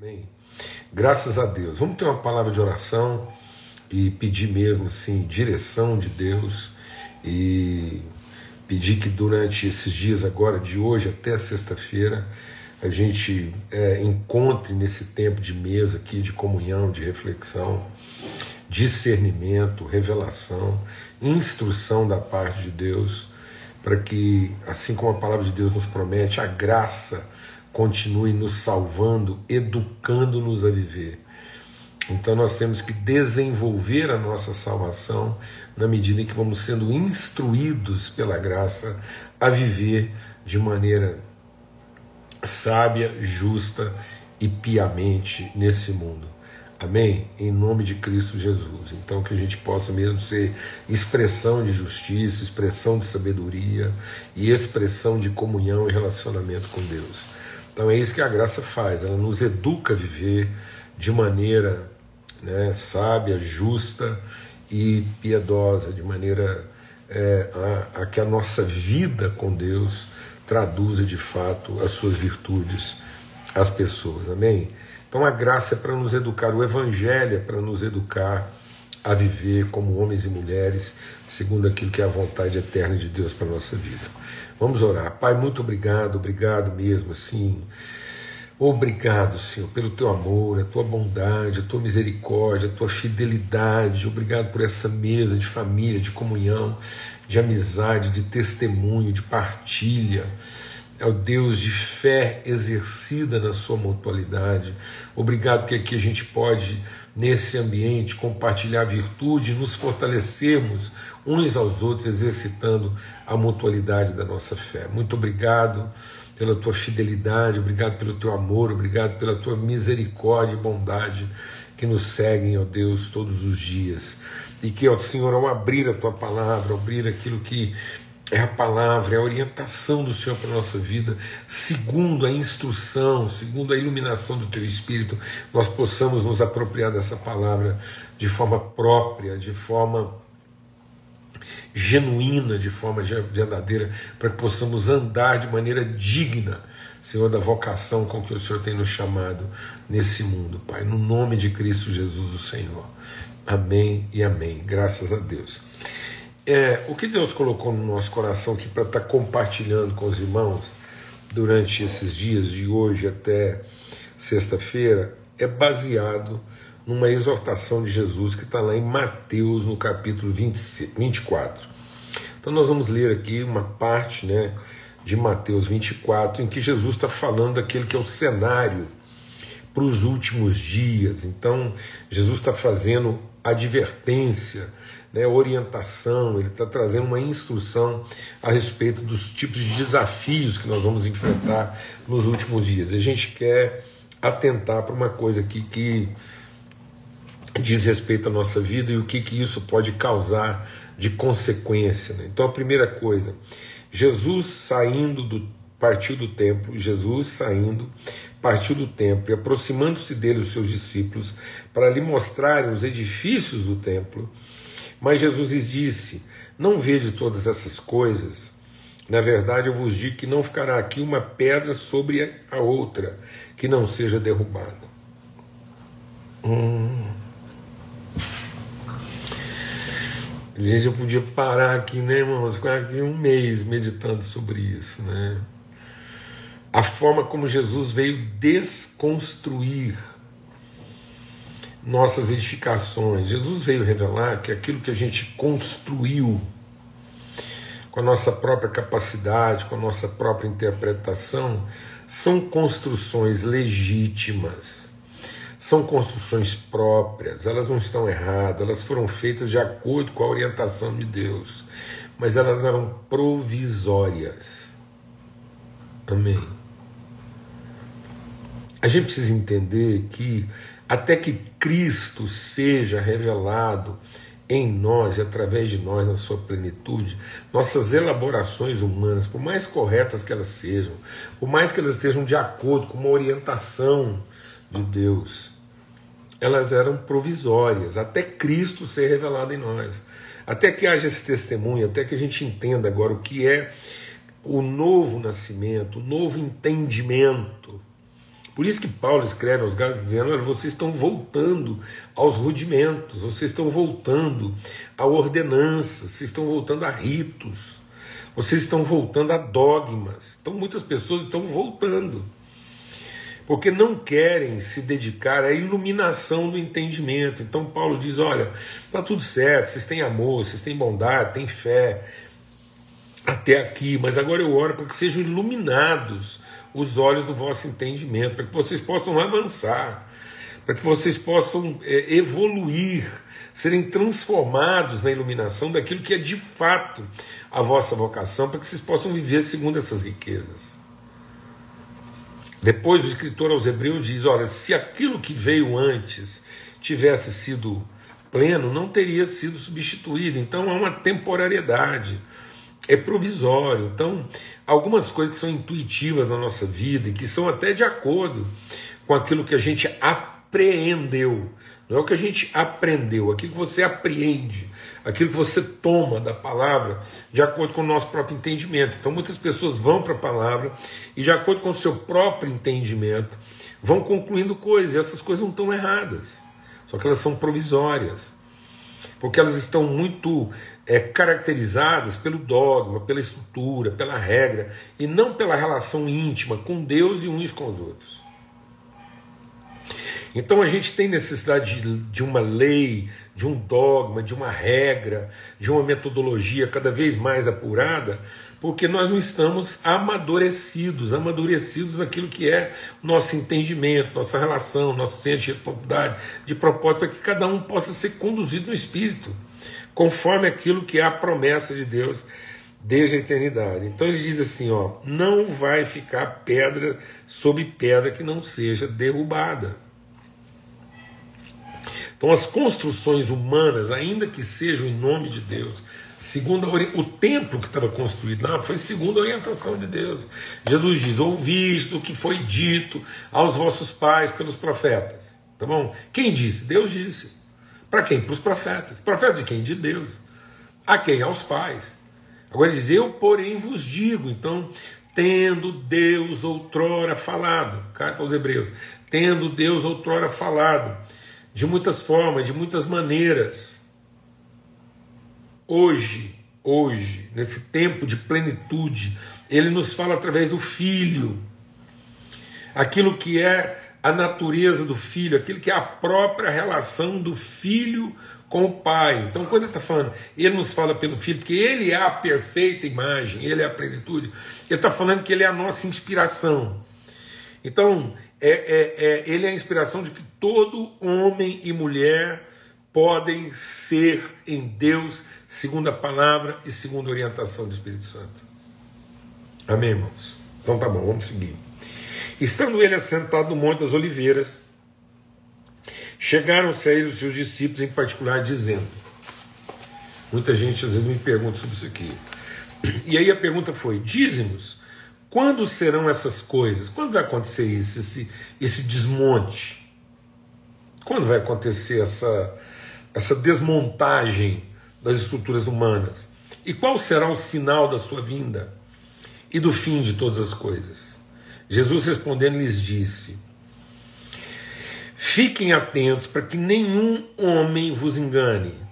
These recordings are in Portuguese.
Amém. Graças a Deus. Vamos ter uma palavra de oração e pedir mesmo assim direção de Deus e pedir que durante esses dias agora de hoje até sexta-feira a gente é, encontre nesse tempo de mesa aqui de comunhão, de reflexão, discernimento, revelação, instrução da parte de Deus, para que assim como a palavra de Deus nos promete, a graça continue nos salvando, educando-nos a viver. Então nós temos que desenvolver a nossa salvação na medida em que vamos sendo instruídos pela graça a viver de maneira sábia, justa e piamente nesse mundo. Amém? Em nome de Cristo Jesus. Então, que a gente possa mesmo ser expressão de justiça, expressão de sabedoria e expressão de comunhão e relacionamento com Deus. Então é isso que a graça faz, ela nos educa a viver de maneira né, sábia, justa e piedosa, de maneira é, a, a que a nossa vida com Deus traduza de fato as suas virtudes às pessoas. Amém? Então a graça é para nos educar, o Evangelho é para nos educar a viver como homens e mulheres, segundo aquilo que é a vontade eterna de Deus para a nossa vida. Vamos orar. Pai, muito obrigado, obrigado mesmo, assim. Obrigado, Senhor, pelo teu amor, a tua bondade, a tua misericórdia, a tua fidelidade. Obrigado por essa mesa de família, de comunhão, de amizade, de testemunho, de partilha. É o Deus de fé exercida na sua mutualidade. Obrigado que aqui a gente pode, nesse ambiente, compartilhar virtude, nos fortalecermos uns aos outros, exercitando a mutualidade da nossa fé. Muito obrigado pela tua fidelidade, obrigado pelo teu amor, obrigado pela tua misericórdia e bondade que nos seguem, ó Deus, todos os dias. E que, ó Senhor, ao abrir a tua palavra, abrir aquilo que é a palavra, é a orientação do Senhor para a nossa vida, segundo a instrução, segundo a iluminação do Teu Espírito, nós possamos nos apropriar dessa palavra de forma própria, de forma genuína, de forma verdadeira, para que possamos andar de maneira digna, Senhor, da vocação com que o Senhor tem nos chamado nesse mundo, Pai, no nome de Cristo Jesus, o Senhor. Amém e amém. Graças a Deus. É, o que Deus colocou no nosso coração aqui para estar tá compartilhando com os irmãos durante esses dias, de hoje até sexta-feira, é baseado numa exortação de Jesus que está lá em Mateus, no capítulo 20, 24. Então nós vamos ler aqui uma parte né, de Mateus 24, em que Jesus está falando daquele que é o cenário para os últimos dias. Então Jesus está fazendo advertência né, orientação, ele está trazendo uma instrução a respeito dos tipos de desafios que nós vamos enfrentar nos últimos dias. A gente quer atentar para uma coisa aqui que diz respeito à nossa vida e o que, que isso pode causar de consequência. Né? Então, a primeira coisa, Jesus saindo do partiu do templo, Jesus saindo, partiu do templo e aproximando-se dele os seus discípulos para lhe mostrarem os edifícios do templo, mas Jesus lhes disse: Não vede todas essas coisas? Na verdade, eu vos digo que não ficará aqui uma pedra sobre a outra que não seja derrubada. Hum. Gente, eu podia parar aqui, né, irmãos? Ficar aqui um mês meditando sobre isso, né? A forma como Jesus veio desconstruir nossas edificações. Jesus veio revelar que aquilo que a gente construiu com a nossa própria capacidade, com a nossa própria interpretação, são construções legítimas, são construções próprias, elas não estão erradas, elas foram feitas de acordo com a orientação de Deus, mas elas eram provisórias. Amém. A gente precisa entender que até que Cristo seja revelado em nós e através de nós na sua plenitude, nossas elaborações humanas, por mais corretas que elas sejam, por mais que elas estejam de acordo com uma orientação de Deus, elas eram provisórias, até Cristo ser revelado em nós. Até que haja esse testemunho, até que a gente entenda agora o que é o novo nascimento, o novo entendimento Por isso que Paulo escreve aos Gálatas dizendo: olha, vocês estão voltando aos rudimentos, vocês estão voltando a ordenanças, vocês estão voltando a ritos, vocês estão voltando a dogmas. Então muitas pessoas estão voltando porque não querem se dedicar à iluminação do entendimento. Então Paulo diz: olha, está tudo certo, vocês têm amor, vocês têm bondade, têm fé até aqui, mas agora eu oro para que sejam iluminados os olhos do vosso entendimento, para que vocês possam avançar, para que vocês possam é, evoluir, serem transformados na iluminação daquilo que é de fato a vossa vocação, para que vocês possam viver segundo essas riquezas. Depois o escritor aos Hebreus diz: olha, se aquilo que veio antes tivesse sido pleno, não teria sido substituído. Então há uma temporariedade, é provisório. Então, algumas coisas que são intuitivas na nossa vida e que são até de acordo com aquilo que a gente apreendeu. Não é o que a gente aprendeu, aquilo que você apreende, aquilo que você toma da palavra de acordo com o nosso próprio entendimento. Então muitas pessoas vão para a palavra e, de acordo com o seu próprio entendimento, vão concluindo coisas, e essas coisas não estão erradas, só que elas são provisórias, porque elas estão muito é, caracterizadas pelo dogma, pela estrutura, pela regra, e não pela relação íntima com Deus e uns com os outros. Então a gente tem necessidade de, de, uma lei, de um dogma, de uma regra, de uma metodologia cada vez mais apurada, porque nós não estamos amadurecidos, amadurecidos naquilo que é nosso entendimento, nossa relação, nosso senso de responsabilidade, de propósito, para que cada um possa ser conduzido no Espírito, conforme aquilo que é a promessa de Deus desde a eternidade. Então ele diz assim: ó, não vai ficar pedra sobre pedra que não seja derrubada. Então, as construções humanas, ainda que sejam em nome de Deus, segundo o templo que estava construído lá foi segundo a orientação de Deus. Jesus diz: Ouviste o que foi dito aos vossos pais pelos profetas. Tá bom? Quem disse? Deus disse. Para quem? Para os profetas. Profetas de quem? De Deus. A quem? Aos pais. Agora diz: Eu, porém, vos digo. Então, tendo Deus outrora falado, carta aos Hebreus, tendo Deus outrora falado de muitas formas, de muitas maneiras. Hoje, hoje, nesse tempo de plenitude, ele nos fala através do Filho, aquilo que é a natureza do Filho, aquilo que é a própria relação do Filho com o Pai. Então, quando ele está falando, ele nos fala pelo Filho, porque ele é a perfeita imagem, ele é a plenitude, ele está falando que ele é a nossa inspiração. Então, é, é, é, ele é a inspiração de que todo homem e mulher podem ser em Deus, segundo a palavra e segundo a orientação do Espírito Santo. Amém, irmãos? Então tá bom, vamos seguir. Estando ele assentado no Monte das Oliveiras, chegaram-se a ele os seus discípulos, em particular, dizendo: Muita gente às vezes me pergunta sobre isso aqui. E aí a pergunta foi: dízimos quando serão essas coisas? Quando vai acontecer isso, esse, esse desmonte? Quando vai acontecer essa, essa desmontagem das estruturas humanas? E qual será o sinal da sua vinda e do fim de todas as coisas? Jesus respondendo lhes disse: Fiquem atentos para que nenhum homem vos engane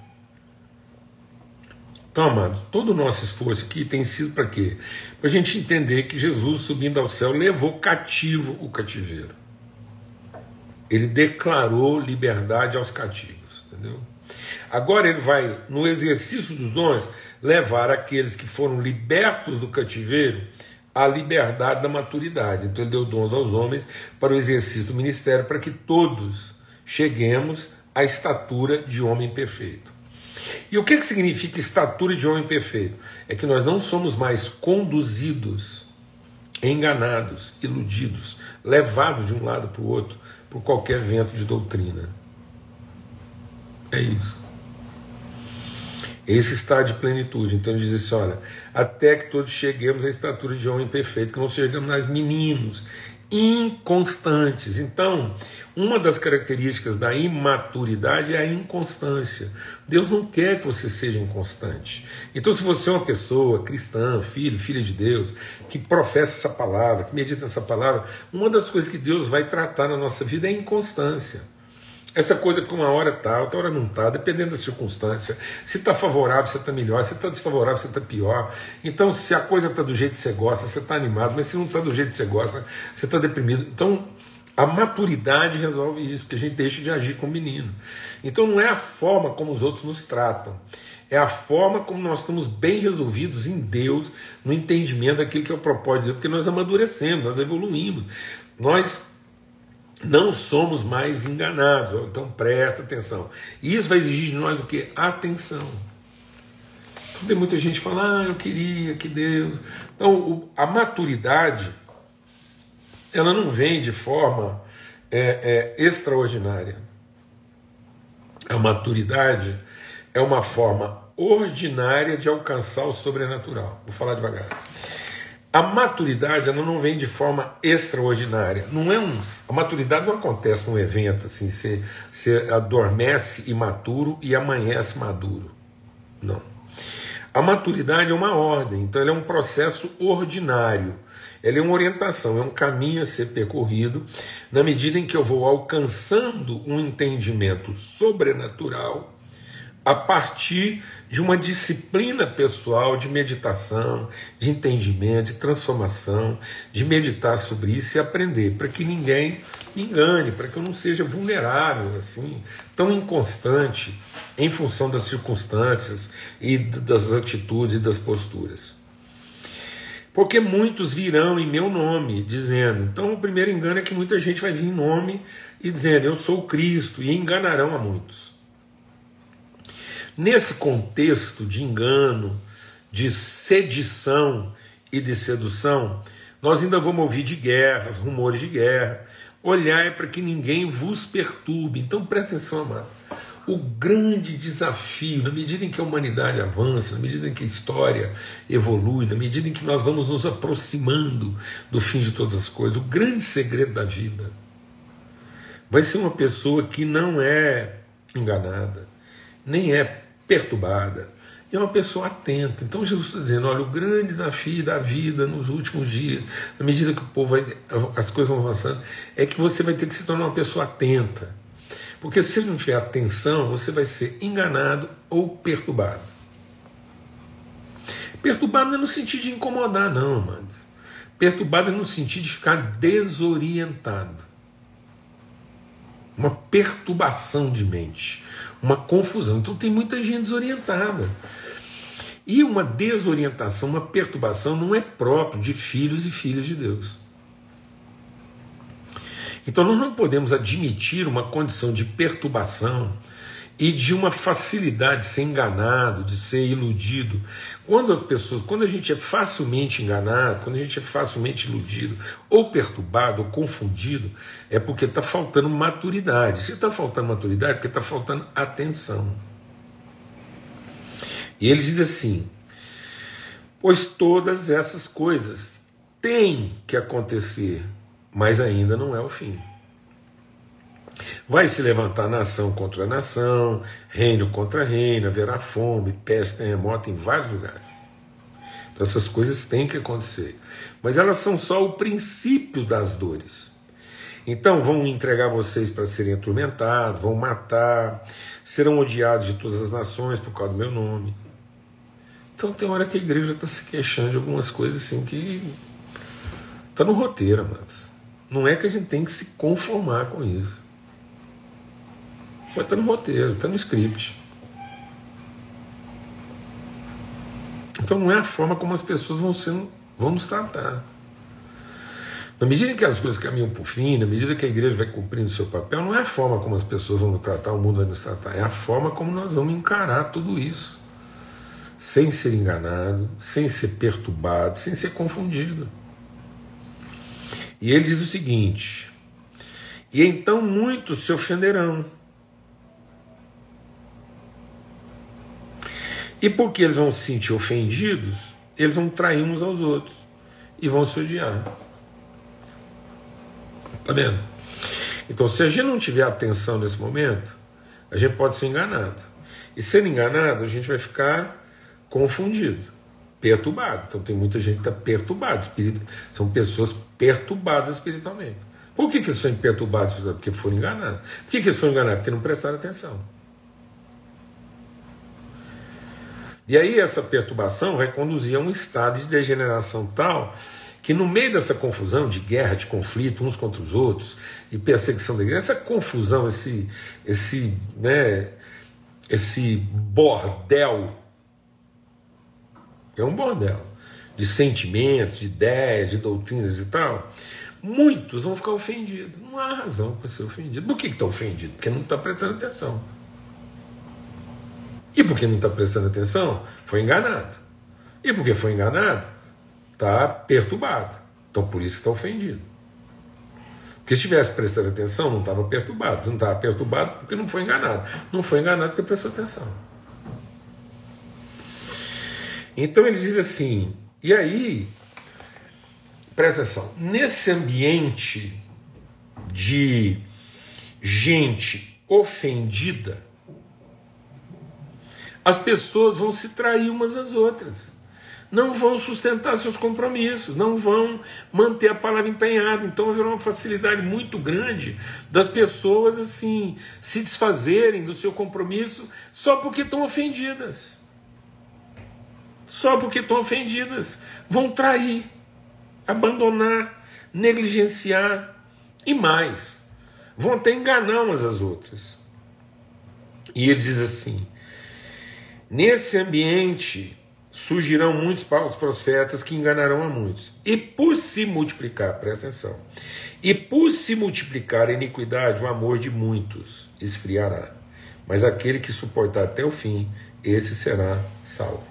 então, amados, todo o nosso esforço aqui tem sido para quê? Para a gente entender que Jesus, subindo ao céu, levou cativo o cativeiro. Ele declarou liberdade aos cativos, entendeu? Agora ele vai, no exercício dos dons, levar aqueles que foram libertos do cativeiro à liberdade da maturidade. Então ele deu dons aos homens para o exercício do ministério, para que todos cheguemos à estatura de homem perfeito. E o que, que significa estatura de homem perfeito? É que nós não somos mais conduzidos, enganados, iludidos, levados de um lado para o outro por qualquer vento de doutrina. É isso. Esse está de plenitude. Então ele diz assim: olha, até que todos cheguemos à estatura de homem perfeito, que não sejamos mais meninos, inconstantes. Então, uma das características da imaturidade é a inconstância. Deus não quer que você seja inconstante. Então, se você é uma pessoa cristã, filho, filha de Deus, que professa essa palavra, que medita essa palavra, uma das coisas que Deus vai tratar na nossa vida é a inconstância. Essa coisa que uma hora está, outra hora não está, dependendo da circunstância. Se está favorável, você está melhor. Se está desfavorável, você está pior. Então, se a coisa está do jeito que você gosta, você está animado. Mas se não está do jeito que você gosta, você está deprimido. Então, a maturidade resolve isso, porque a gente deixa de agir como menino. Então, não é a forma como os outros nos tratam. É a forma como nós estamos bem resolvidos em Deus, no entendimento daquilo que é o propósito de Deus, porque nós amadurecemos, nós evoluímos. Nós não somos mais enganados. Então presta atenção. E isso vai exigir de nós o que? Atenção. Então, tem muita gente falando, ah, eu queria que Deus. Então, a maturidade, ela não vem de forma é, é, extraordinária. A maturidade é uma forma ordinária de alcançar o sobrenatural. Vou falar devagar. A maturidade ela não vem de forma extraordinária. Não é um, a maturidade não acontece num evento assim, você, você adormece imaturo e amanhece maduro. Não. A maturidade é uma ordem, então ela é um processo ordinário. Ela é uma orientação, é um caminho a ser percorrido na medida em que eu vou alcançando um entendimento sobrenatural a partir de uma disciplina pessoal de meditação, de entendimento, de transformação, de meditar sobre isso e aprender, para que ninguém me engane, para que eu não seja vulnerável, assim, tão inconstante em função das circunstâncias e das atitudes e das posturas. Porque muitos virão em meu nome, dizendo. Então, o primeiro engano é que muita gente vai vir em nome e dizendo: Eu sou Cristo, e enganarão a muitos. Nesse contexto de engano, de sedição e de sedução, nós ainda vamos ouvir de guerras, rumores de guerra. Olhar para que ninguém vos perturbe. Então presta atenção, amado. O grande desafio, na medida em que a humanidade avança, na medida em que a história evolui, na medida em que nós vamos nos aproximando do fim de todas as coisas, o grande segredo da vida vai ser uma pessoa que não é enganada, nem é perturbada. E é uma pessoa atenta. Então Jesus está dizendo: olha, o grande desafio da vida nos últimos dias, na medida que o povo vai, as coisas vão avançando, é que você vai ter que se tornar uma pessoa atenta. Porque se você não tiver atenção, você vai ser enganado ou perturbado. Perturbado não é no sentido de incomodar, não, amados. Perturbado é no sentido de ficar desorientado. Uma perturbação de mente uma confusão. Então tem muita gente desorientada. E uma desorientação, uma perturbação não é próprio de filhos e filhas de Deus. Então nós não podemos admitir uma condição de perturbação e de uma facilidade de ser enganado, de ser iludido. Quando as pessoas, quando a gente é facilmente enganado, quando a gente é facilmente iludido, ou perturbado, ou confundido, é porque está faltando maturidade. Se está faltando maturidade, é porque está faltando atenção. E ele diz assim: pois todas essas coisas têm que acontecer, mas ainda não é o fim. Vai se levantar nação contra nação, reino contra reino, haverá fome, peste, terremoto em vários lugares. Então essas coisas têm que acontecer. Mas elas são só o princípio das dores. Então vão entregar vocês para serem atormentados, vão matar, serão odiados de todas as nações por causa do meu nome. Então tem hora que a igreja está se queixando de algumas coisas assim que está no roteiro, mas não é que a gente tem que se conformar com isso. Estar no roteiro, está no script. Então não é a forma como as pessoas vão, sendo, vão nos tratar. Na medida que as coisas caminham por fim, na medida que a igreja vai cumprindo o seu papel, não é a forma como as pessoas vão nos tratar, o mundo vai nos tratar, é a forma como nós vamos encarar tudo isso. Sem ser enganado, sem ser perturbado, sem ser confundido. E ele diz o seguinte: E então muitos se ofenderão E porque eles vão se sentir ofendidos, eles vão trair uns aos outros e vão se odiar. Tá vendo? Então, se a gente não tiver atenção nesse momento, a gente pode ser enganado. E sendo enganado, a gente vai ficar confundido, perturbado. Então, tem muita gente que está perturbada. Espírito, são pessoas perturbadas espiritualmente. Por que, que eles são perturbados? Porque foram enganados. Por que, que eles foram enganados? Porque não prestaram atenção. E aí essa perturbação vai conduzir a um estado de degeneração tal que no meio dessa confusão de guerra, de conflito uns contra os outros e perseguição da igreja, essa confusão, esse, esse, né, esse bordel, é um bordel de sentimentos, de ideias, de doutrinas e tal, muitos vão ficar ofendidos. Não há razão para ser ofendido. Por que está ofendido? Porque não está prestando atenção. E porque não está prestando atenção, foi enganado. E porque foi enganado, está perturbado. Então por isso está ofendido. Porque se estivesse prestando atenção, não estava perturbado. Não estava perturbado porque não foi enganado. Não foi enganado porque prestou atenção. Então ele diz assim, e aí, presta atenção, nesse ambiente de gente ofendida, as pessoas vão se trair umas às outras. Não vão sustentar seus compromissos, não vão manter a palavra empenhada. Então haverá uma facilidade muito grande das pessoas assim se desfazerem do seu compromisso só porque estão ofendidas. Só porque estão ofendidas. Vão trair, abandonar, negligenciar e mais. Vão até enganar umas às outras. E ele diz assim: Nesse ambiente surgirão muitos falsos profetas que enganarão a muitos. E por se multiplicar, presta atenção, e por se multiplicar a iniquidade, o amor de muitos esfriará. Mas aquele que suportar até o fim, esse será salvo.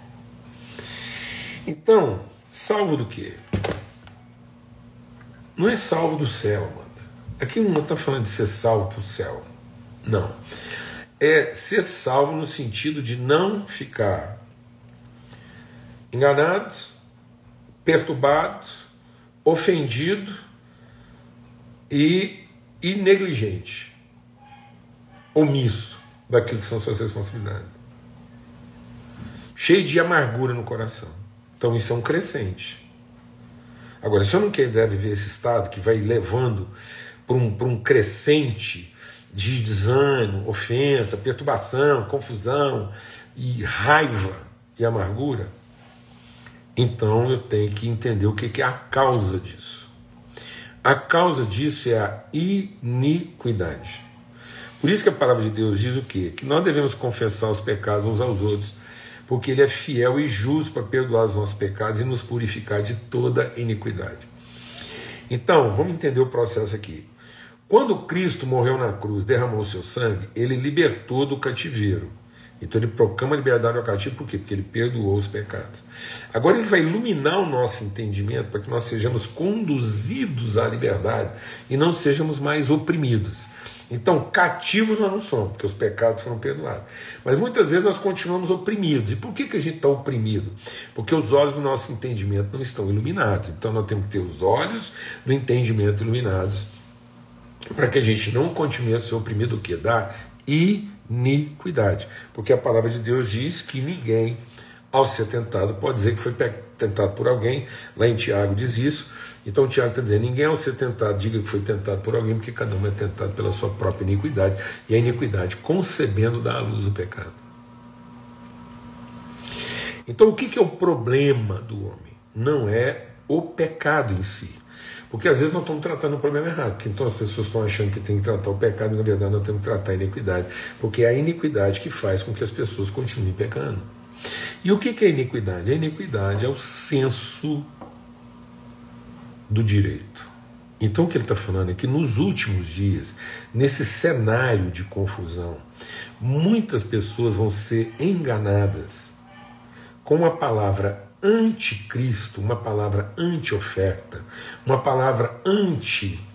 Então, salvo do quê? Não é salvo do céu, mano. Aqui não está falando de ser salvo para o céu. Não é ser salvo no sentido de não ficar enganado, perturbado, ofendido e, e negligente, omisso daquilo que são suas responsabilidades. Cheio de amargura no coração. Então isso é um crescente. Agora, se eu não quiser viver esse estado que vai levando para um, um crescente de desânimo, ofensa, perturbação, confusão e raiva e amargura, então eu tenho que entender o que é a causa disso. A causa disso é a iniquidade. Por isso que a palavra de Deus diz o quê? Que nós devemos confessar os pecados uns aos outros, porque Ele é fiel e justo para perdoar os nossos pecados e nos purificar de toda iniquidade. Então, vamos entender o processo aqui. Quando Cristo morreu na cruz, derramou o seu sangue, ele libertou do cativeiro. Então ele proclama liberdade ao cativo, por quê? Porque ele perdoou os pecados. Agora ele vai iluminar o nosso entendimento para que nós sejamos conduzidos à liberdade e não sejamos mais oprimidos. Então, cativos nós não somos, porque os pecados foram perdoados. Mas muitas vezes nós continuamos oprimidos. E por que, que a gente está oprimido? Porque os olhos do nosso entendimento não estão iluminados. Então nós temos que ter os olhos do entendimento iluminados para que a gente não continue a ser oprimido o que? Da iniquidade. Porque a palavra de Deus diz que ninguém, ao ser tentado, pode dizer que foi tentado por alguém. Lá em Tiago diz isso. Então Tiago está dizendo: ninguém ao ser tentado diga que foi tentado por alguém, porque cada um é tentado pela sua própria iniquidade. E a iniquidade, concebendo, dá à luz o pecado. Então o que é o problema do homem? Não é o pecado em si porque às vezes nós estamos tratando o problema errado, então as pessoas estão achando que tem que tratar o pecado e na verdade nós temos que tratar a iniquidade, porque é a iniquidade que faz com que as pessoas continuem pecando. E o que é iniquidade? A iniquidade é o senso do direito. Então o que ele está falando é que nos últimos dias, nesse cenário de confusão, muitas pessoas vão ser enganadas com a palavra anticristo, uma palavra anti-oferta, uma palavra anti-entrega,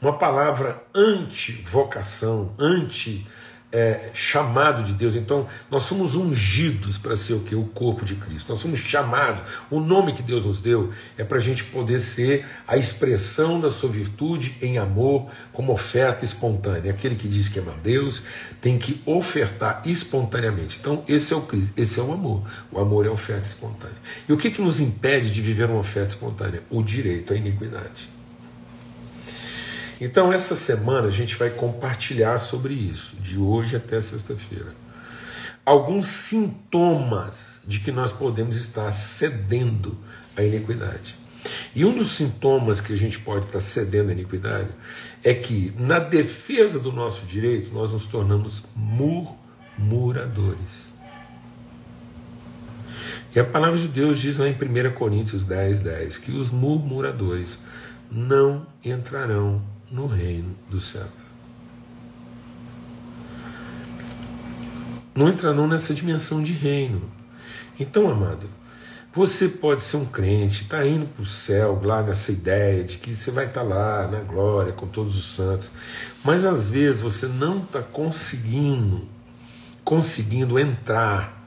uma palavra anti-vocação, anti é, chamado de Deus. Então, nós somos ungidos para ser o que? O corpo de Cristo. Nós somos chamados. O nome que Deus nos deu é para a gente poder ser a expressão da sua virtude em amor, como oferta espontânea. Aquele que diz que ama Deus tem que ofertar espontaneamente. Então, esse é o Cristo, esse é o amor. O amor é oferta espontânea. E o que, que nos impede de viver uma oferta espontânea? O direito à iniquidade. Então, essa semana a gente vai compartilhar sobre isso, de hoje até sexta-feira. Alguns sintomas de que nós podemos estar cedendo à iniquidade. E um dos sintomas que a gente pode estar cedendo à iniquidade é que, na defesa do nosso direito, nós nos tornamos murmuradores. E a palavra de Deus diz lá em 1 Coríntios 10, 10 que os murmuradores não entrarão no reino dos céus. Não entrarão nessa dimensão de reino. Então, amado, você pode ser um crente, está indo para o céu, lá nessa ideia de que você vai estar tá lá na glória com todos os santos, mas às vezes você não está conseguindo, conseguindo entrar,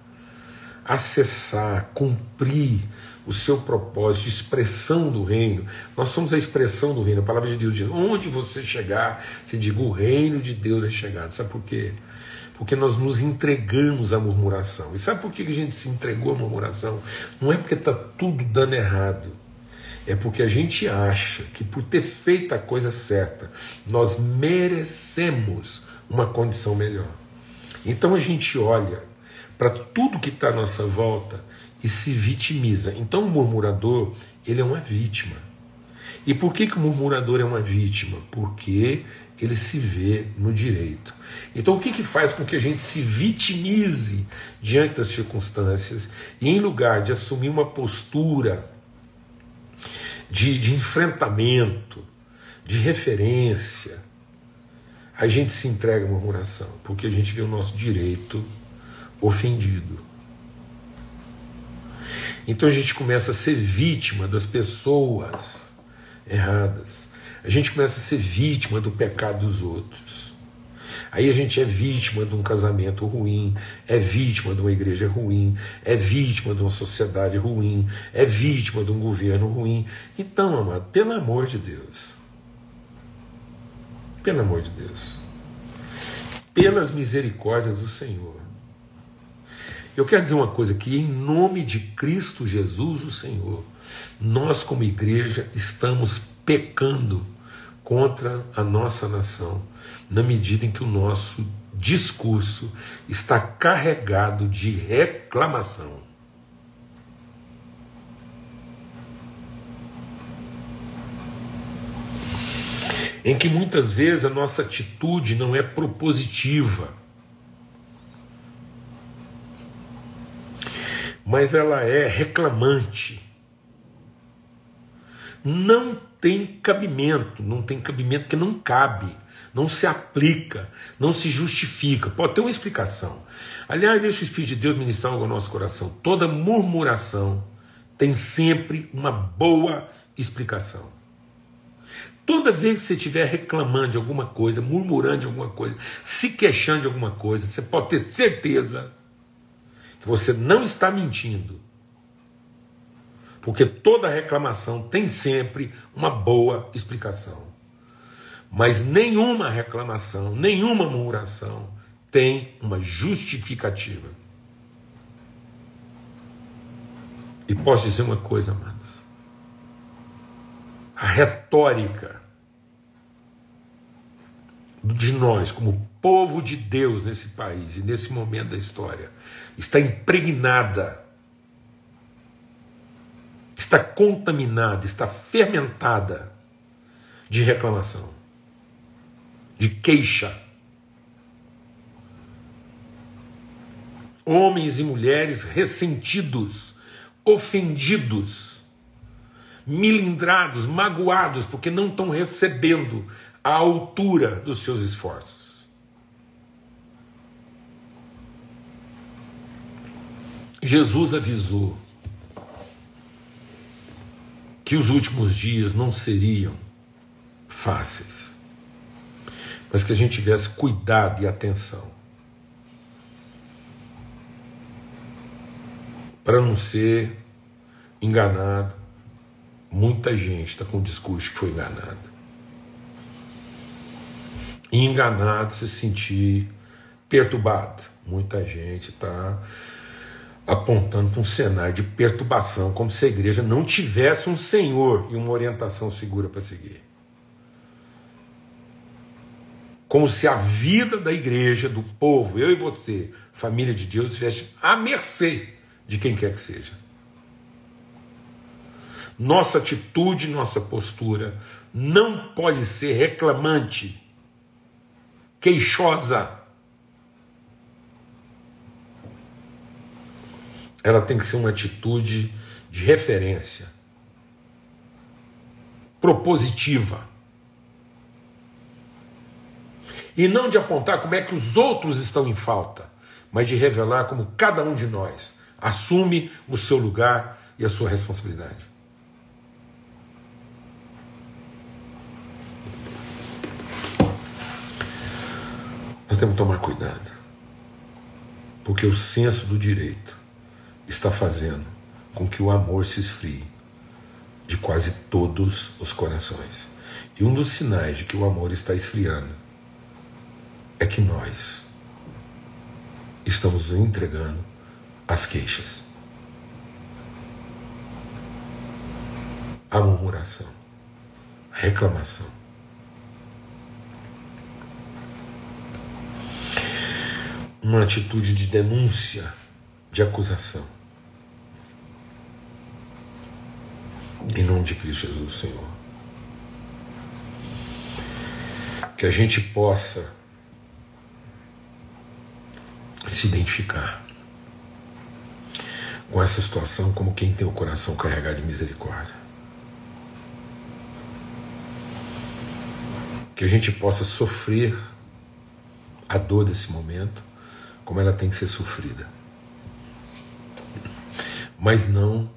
acessar, cumprir o seu propósito expressão do reino. Nós somos a expressão do reino. A palavra de Deus diz: onde você chegar, você diga o reino de Deus é chegado. Sabe por quê? Porque nós nos entregamos à murmuração. E sabe por que a gente se entregou à murmuração? Não é porque está tudo dando errado. É porque a gente acha que por ter feito a coisa certa, nós merecemos uma condição melhor. Então a gente olha para tudo que está à nossa volta e se vitimiza. Então o murmurador, ele é uma vítima. E por que, que o murmurador é uma vítima? Porque ele se vê no direito. Então o que, que faz com que a gente se vitimize diante das circunstâncias e em lugar de assumir uma postura de, de enfrentamento, de referência, a gente se entrega à murmuração, porque a gente vê o nosso direito ofendido. Então a gente começa a ser vítima das pessoas erradas. A gente começa a ser vítima do pecado dos outros. Aí a gente é vítima de um casamento ruim, é vítima de uma igreja ruim, é vítima de uma sociedade ruim, é vítima de um governo ruim. Então, amado, pelo amor de Deus, pelo amor de Deus, pelas misericórdias do Senhor, eu quero dizer uma coisa: que em nome de Cristo Jesus, o Senhor, nós, como igreja, estamos pecando contra a nossa nação, na medida em que o nosso discurso está carregado de reclamação. Em que muitas vezes a nossa atitude não é propositiva mas ela é reclamante. Não tem cabimento, não tem cabimento que não cabe, não se aplica, não se justifica. Pode ter uma explicação. Aliás, deixa o Espírito de Deus ministrar algo ao nosso coração. Toda murmuração tem sempre uma boa explicação. Toda vez que você estiver reclamando de alguma coisa, murmurando de alguma coisa, se queixando de alguma coisa, você pode ter certeza que você não está mentindo. Porque toda reclamação tem sempre uma boa explicação. Mas nenhuma reclamação, nenhuma murmuração tem uma justificativa. E posso dizer uma coisa, amados. A retórica de nós, como povo de Deus nesse país e nesse momento da história, está impregnada, está contaminada, está fermentada de reclamação, de queixa. Homens e mulheres ressentidos, ofendidos, milindrados, magoados, porque não estão recebendo à altura dos seus esforços. Jesus avisou que os últimos dias não seriam fáceis, mas que a gente tivesse cuidado e atenção para não ser enganado. Muita gente está com o discurso que foi enganado. Enganado se sentir perturbado. Muita gente está apontando para um cenário de perturbação, como se a igreja não tivesse um senhor e uma orientação segura para seguir. Como se a vida da igreja, do povo, eu e você, família de Deus, estivesse à mercê de quem quer que seja. Nossa atitude, nossa postura não pode ser reclamante, queixosa. Ela tem que ser uma atitude de referência, propositiva. E não de apontar como é que os outros estão em falta, mas de revelar como cada um de nós assume o seu lugar e a sua responsabilidade. Nós temos que tomar cuidado, porque o senso do direito está fazendo com que o amor se esfrie de quase todos os corações. E um dos sinais de que o amor está esfriando é que nós estamos entregando as queixas, a murmuração, a reclamação. Uma atitude de denúncia, de acusação. Em nome de Cristo Jesus, Senhor. Que a gente possa se identificar com essa situação como quem tem o coração carregado de misericórdia. Que a gente possa sofrer a dor desse momento como ela tem que ser sofrida. Mas não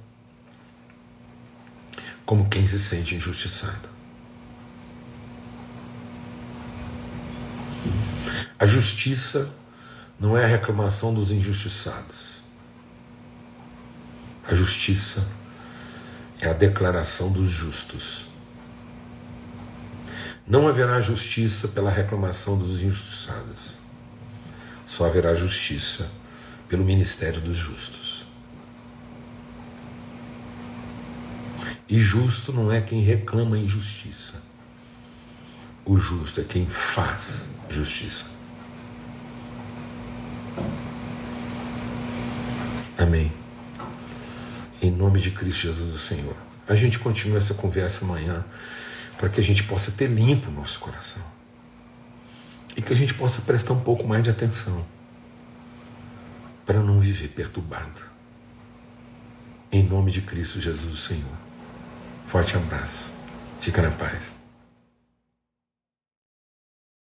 como quem se sente injustiçado. A justiça não é a reclamação dos injustiçados. A justiça é a declaração dos justos. Não haverá justiça pela reclamação dos injustiçados. Só haverá justiça pelo ministério dos justos. E justo não é quem reclama injustiça. O justo é quem faz justiça. Amém. Em nome de Cristo Jesus, o Senhor. A gente continua essa conversa amanhã para que a gente possa ter limpo o nosso coração e que a gente possa prestar um pouco mais de atenção para não viver perturbado. Em nome de Cristo Jesus, o Senhor. Forte abraço. Fica na paz.